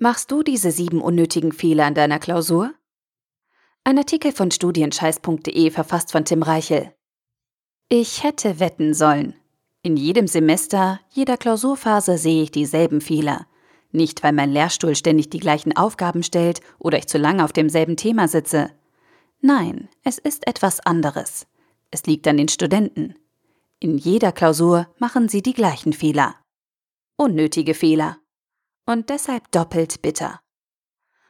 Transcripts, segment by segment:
Machst du diese sieben unnötigen Fehler in deiner Klausur? Ein Artikel von studienscheiß.de verfasst von Tim Reichel. Ich hätte wetten sollen. In jedem Semester, jeder Klausurphase sehe ich dieselben Fehler. Nicht, weil mein Lehrstuhl ständig die gleichen Aufgaben stellt oder ich zu lange auf demselben Thema sitze. Nein, es ist etwas anderes. Es liegt an den Studenten. In jeder Klausur machen sie die gleichen Fehler. Unnötige Fehler und deshalb doppelt bitter.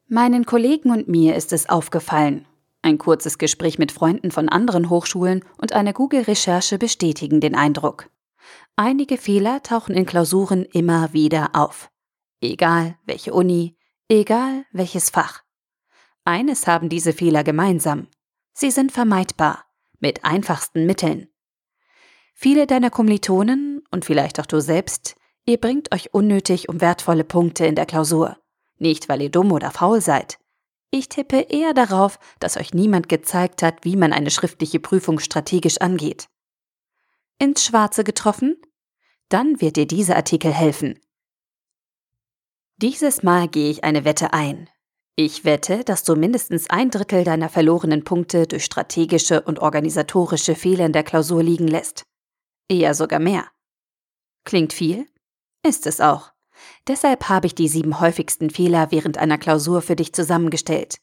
Meinen Kollegen und mir ist es aufgefallen. Ein kurzes Gespräch mit Freunden von anderen Hochschulen und eine Google-Recherche bestätigen den Eindruck. Einige Fehler tauchen in Klausuren immer wieder auf. Egal welche Uni, egal welches Fach. Eines haben diese Fehler gemeinsam. Sie sind vermeidbar, mit einfachsten Mitteln. Viele deiner Kommilitonen und vielleicht auch du selbst Ihr bringt euch unnötig um wertvolle Punkte in der Klausur. Nicht, weil ihr dumm oder faul seid. Ich tippe eher darauf, dass euch niemand gezeigt hat, wie man eine schriftliche Prüfung strategisch angeht. Ins Schwarze getroffen? Dann wird dir dieser Artikel helfen. Dieses Mal gehe ich eine Wette ein. Ich wette, dass du mindestens ein Drittel deiner verlorenen Punkte durch strategische und organisatorische Fehler in der Klausur liegen lässt. Eher sogar mehr. Klingt viel? Ist es auch. Deshalb habe ich die sieben häufigsten Fehler während einer Klausur für dich zusammengestellt.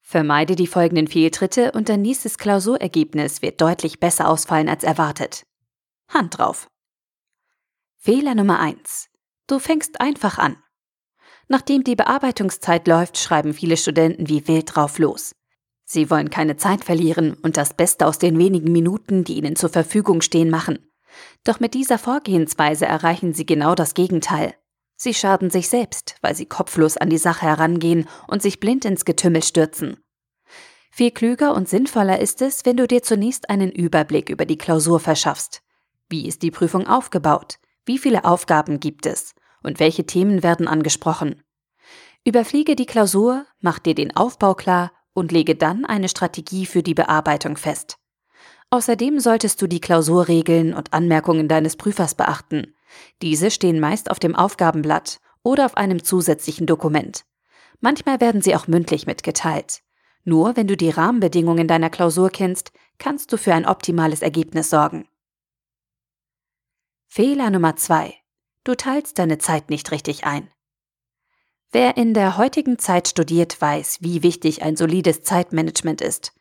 Vermeide die folgenden Fehltritte und dein nächstes Klausurergebnis wird deutlich besser ausfallen als erwartet. Hand drauf. Fehler Nummer 1. Du fängst einfach an. Nachdem die Bearbeitungszeit läuft, schreiben viele Studenten wie wild drauf los. Sie wollen keine Zeit verlieren und das Beste aus den wenigen Minuten, die ihnen zur Verfügung stehen, machen. Doch mit dieser Vorgehensweise erreichen sie genau das Gegenteil. Sie schaden sich selbst, weil sie kopflos an die Sache herangehen und sich blind ins Getümmel stürzen. Viel klüger und sinnvoller ist es, wenn du dir zunächst einen Überblick über die Klausur verschaffst. Wie ist die Prüfung aufgebaut? Wie viele Aufgaben gibt es? Und welche Themen werden angesprochen? Überfliege die Klausur, mach dir den Aufbau klar und lege dann eine Strategie für die Bearbeitung fest. Außerdem solltest du die Klausurregeln und Anmerkungen deines Prüfers beachten. Diese stehen meist auf dem Aufgabenblatt oder auf einem zusätzlichen Dokument. Manchmal werden sie auch mündlich mitgeteilt. Nur wenn du die Rahmenbedingungen deiner Klausur kennst, kannst du für ein optimales Ergebnis sorgen. Fehler Nummer zwei: Du teilst deine Zeit nicht richtig ein. Wer in der heutigen Zeit studiert, weiß, wie wichtig ein solides Zeitmanagement ist.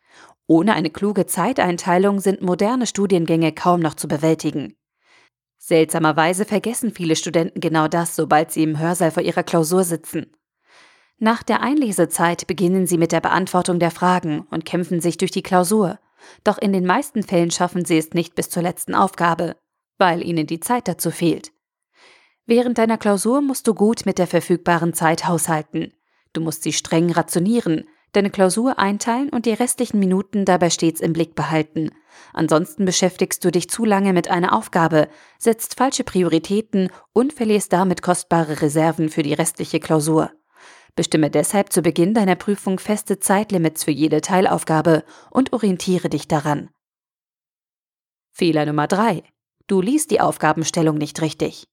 Ohne eine kluge Zeiteinteilung sind moderne Studiengänge kaum noch zu bewältigen. Seltsamerweise vergessen viele Studenten genau das, sobald sie im Hörsaal vor ihrer Klausur sitzen. Nach der Einlesezeit beginnen sie mit der Beantwortung der Fragen und kämpfen sich durch die Klausur. Doch in den meisten Fällen schaffen sie es nicht bis zur letzten Aufgabe, weil ihnen die Zeit dazu fehlt. Während deiner Klausur musst du gut mit der verfügbaren Zeit haushalten. Du musst sie streng rationieren, deine Klausur einteilen und die restlichen Minuten dabei stets im Blick behalten. Ansonsten beschäftigst du dich zu lange mit einer Aufgabe, setzt falsche Prioritäten und verlierst damit kostbare Reserven für die restliche Klausur. Bestimme deshalb zu Beginn deiner Prüfung feste Zeitlimits für jede Teilaufgabe und orientiere dich daran. Fehler Nummer 3. Du liest die Aufgabenstellung nicht richtig.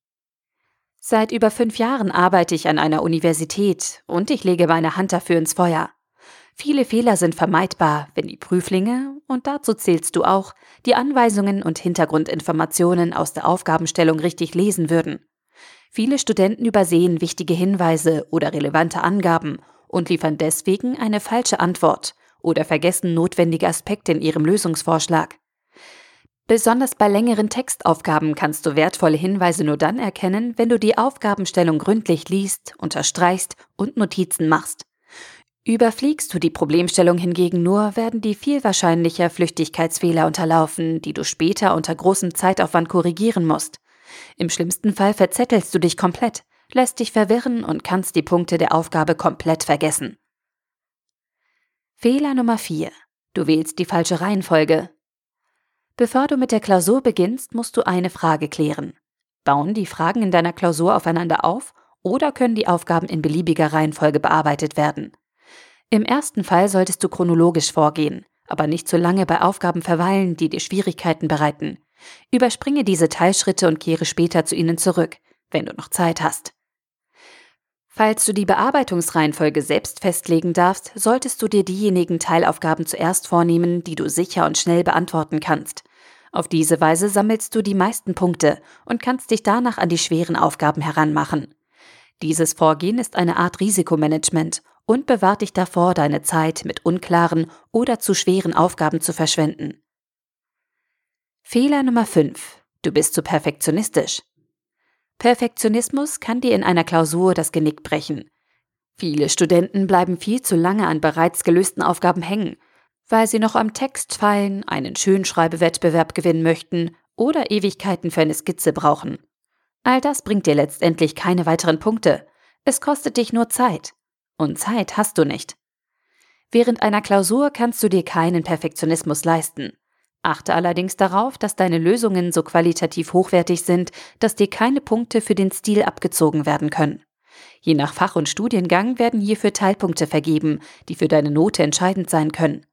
Seit über fünf Jahren arbeite ich an einer Universität und ich lege meine Hand dafür ins Feuer. Viele Fehler sind vermeidbar, wenn die Prüflinge, und dazu zählst du auch, die Anweisungen und Hintergrundinformationen aus der Aufgabenstellung richtig lesen würden. Viele Studenten übersehen wichtige Hinweise oder relevante Angaben und liefern deswegen eine falsche Antwort oder vergessen notwendige Aspekte in ihrem Lösungsvorschlag. Besonders bei längeren Textaufgaben kannst du wertvolle Hinweise nur dann erkennen, wenn du die Aufgabenstellung gründlich liest, unterstreichst und Notizen machst. Überfliegst du die Problemstellung hingegen nur, werden die viel wahrscheinlicher Flüchtigkeitsfehler unterlaufen, die du später unter großem Zeitaufwand korrigieren musst. Im schlimmsten Fall verzettelst du dich komplett, lässt dich verwirren und kannst die Punkte der Aufgabe komplett vergessen. Fehler Nummer 4. Du wählst die falsche Reihenfolge. Bevor du mit der Klausur beginnst, musst du eine Frage klären. Bauen die Fragen in deiner Klausur aufeinander auf oder können die Aufgaben in beliebiger Reihenfolge bearbeitet werden? Im ersten Fall solltest du chronologisch vorgehen, aber nicht zu lange bei Aufgaben verweilen, die dir Schwierigkeiten bereiten. Überspringe diese Teilschritte und kehre später zu ihnen zurück, wenn du noch Zeit hast. Falls du die Bearbeitungsreihenfolge selbst festlegen darfst, solltest du dir diejenigen Teilaufgaben zuerst vornehmen, die du sicher und schnell beantworten kannst. Auf diese Weise sammelst du die meisten Punkte und kannst dich danach an die schweren Aufgaben heranmachen. Dieses Vorgehen ist eine Art Risikomanagement und bewahrt dich davor, deine Zeit mit unklaren oder zu schweren Aufgaben zu verschwenden. Fehler Nummer 5. Du bist zu perfektionistisch. Perfektionismus kann dir in einer Klausur das Genick brechen. Viele Studenten bleiben viel zu lange an bereits gelösten Aufgaben hängen, weil sie noch am Text feilen, einen Schönschreibewettbewerb gewinnen möchten oder Ewigkeiten für eine Skizze brauchen. All das bringt dir letztendlich keine weiteren Punkte. Es kostet dich nur Zeit. Und Zeit hast du nicht. Während einer Klausur kannst du dir keinen Perfektionismus leisten. Achte allerdings darauf, dass deine Lösungen so qualitativ hochwertig sind, dass dir keine Punkte für den Stil abgezogen werden können. Je nach Fach und Studiengang werden hierfür Teilpunkte vergeben, die für deine Note entscheidend sein können.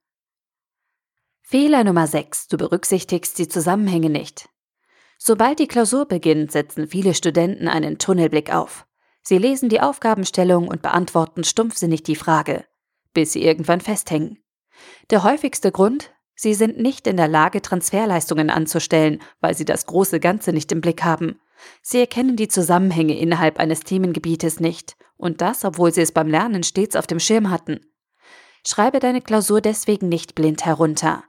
Fehler Nummer 6. Du berücksichtigst die Zusammenhänge nicht. Sobald die Klausur beginnt, setzen viele Studenten einen Tunnelblick auf. Sie lesen die Aufgabenstellung und beantworten stumpfsinnig die Frage, bis sie irgendwann festhängen. Der häufigste Grund, Sie sind nicht in der Lage, Transferleistungen anzustellen, weil sie das große Ganze nicht im Blick haben. Sie erkennen die Zusammenhänge innerhalb eines Themengebietes nicht, und das, obwohl sie es beim Lernen stets auf dem Schirm hatten. Schreibe deine Klausur deswegen nicht blind herunter.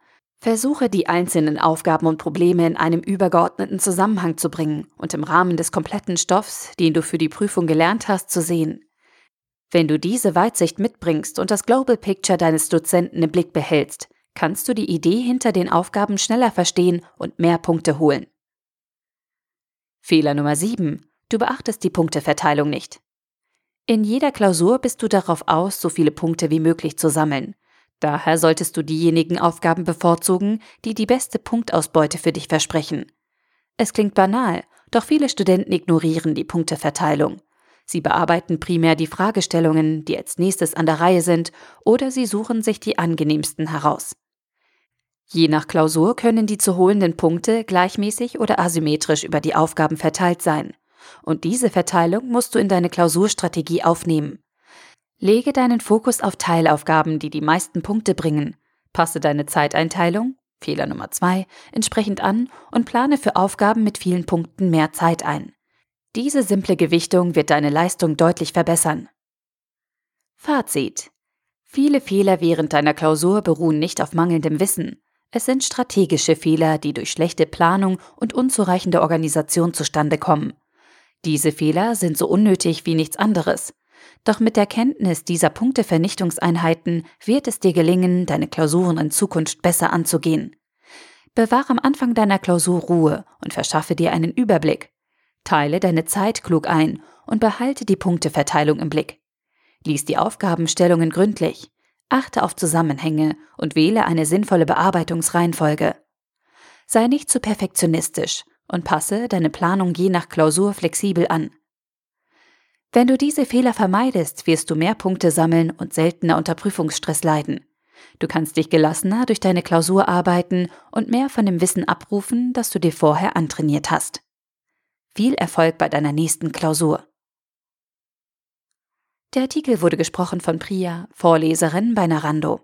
Versuche die einzelnen Aufgaben und Probleme in einem übergeordneten Zusammenhang zu bringen und im Rahmen des kompletten Stoffs, den du für die Prüfung gelernt hast, zu sehen. Wenn du diese Weitsicht mitbringst und das Global Picture deines Dozenten im Blick behältst, kannst du die Idee hinter den Aufgaben schneller verstehen und mehr Punkte holen. Fehler Nummer 7. Du beachtest die Punkteverteilung nicht. In jeder Klausur bist du darauf aus, so viele Punkte wie möglich zu sammeln. Daher solltest du diejenigen Aufgaben bevorzugen, die die beste Punktausbeute für dich versprechen. Es klingt banal, doch viele Studenten ignorieren die Punkteverteilung. Sie bearbeiten primär die Fragestellungen, die als nächstes an der Reihe sind, oder sie suchen sich die angenehmsten heraus. Je nach Klausur können die zu holenden Punkte gleichmäßig oder asymmetrisch über die Aufgaben verteilt sein. Und diese Verteilung musst du in deine Klausurstrategie aufnehmen. Lege deinen Fokus auf Teilaufgaben, die die meisten Punkte bringen. Passe deine Zeiteinteilung, Fehler Nummer 2, entsprechend an und plane für Aufgaben mit vielen Punkten mehr Zeit ein. Diese simple Gewichtung wird deine Leistung deutlich verbessern. Fazit. Viele Fehler während deiner Klausur beruhen nicht auf mangelndem Wissen, es sind strategische Fehler, die durch schlechte Planung und unzureichende Organisation zustande kommen. Diese Fehler sind so unnötig wie nichts anderes. Doch mit der Kenntnis dieser Punktevernichtungseinheiten wird es dir gelingen, deine Klausuren in Zukunft besser anzugehen. Bewahre am Anfang deiner Klausur Ruhe und verschaffe dir einen Überblick. Teile deine Zeit klug ein und behalte die Punkteverteilung im Blick. Lies die Aufgabenstellungen gründlich achte auf Zusammenhänge und wähle eine sinnvolle Bearbeitungsreihenfolge. Sei nicht zu perfektionistisch und passe deine Planung je nach Klausur flexibel an. Wenn du diese Fehler vermeidest, wirst du mehr Punkte sammeln und seltener unter Prüfungsstress leiden. Du kannst dich gelassener durch deine Klausur arbeiten und mehr von dem Wissen abrufen, das du dir vorher antrainiert hast. Viel Erfolg bei deiner nächsten Klausur. Der Artikel wurde gesprochen von Priya, Vorleserin bei Narando.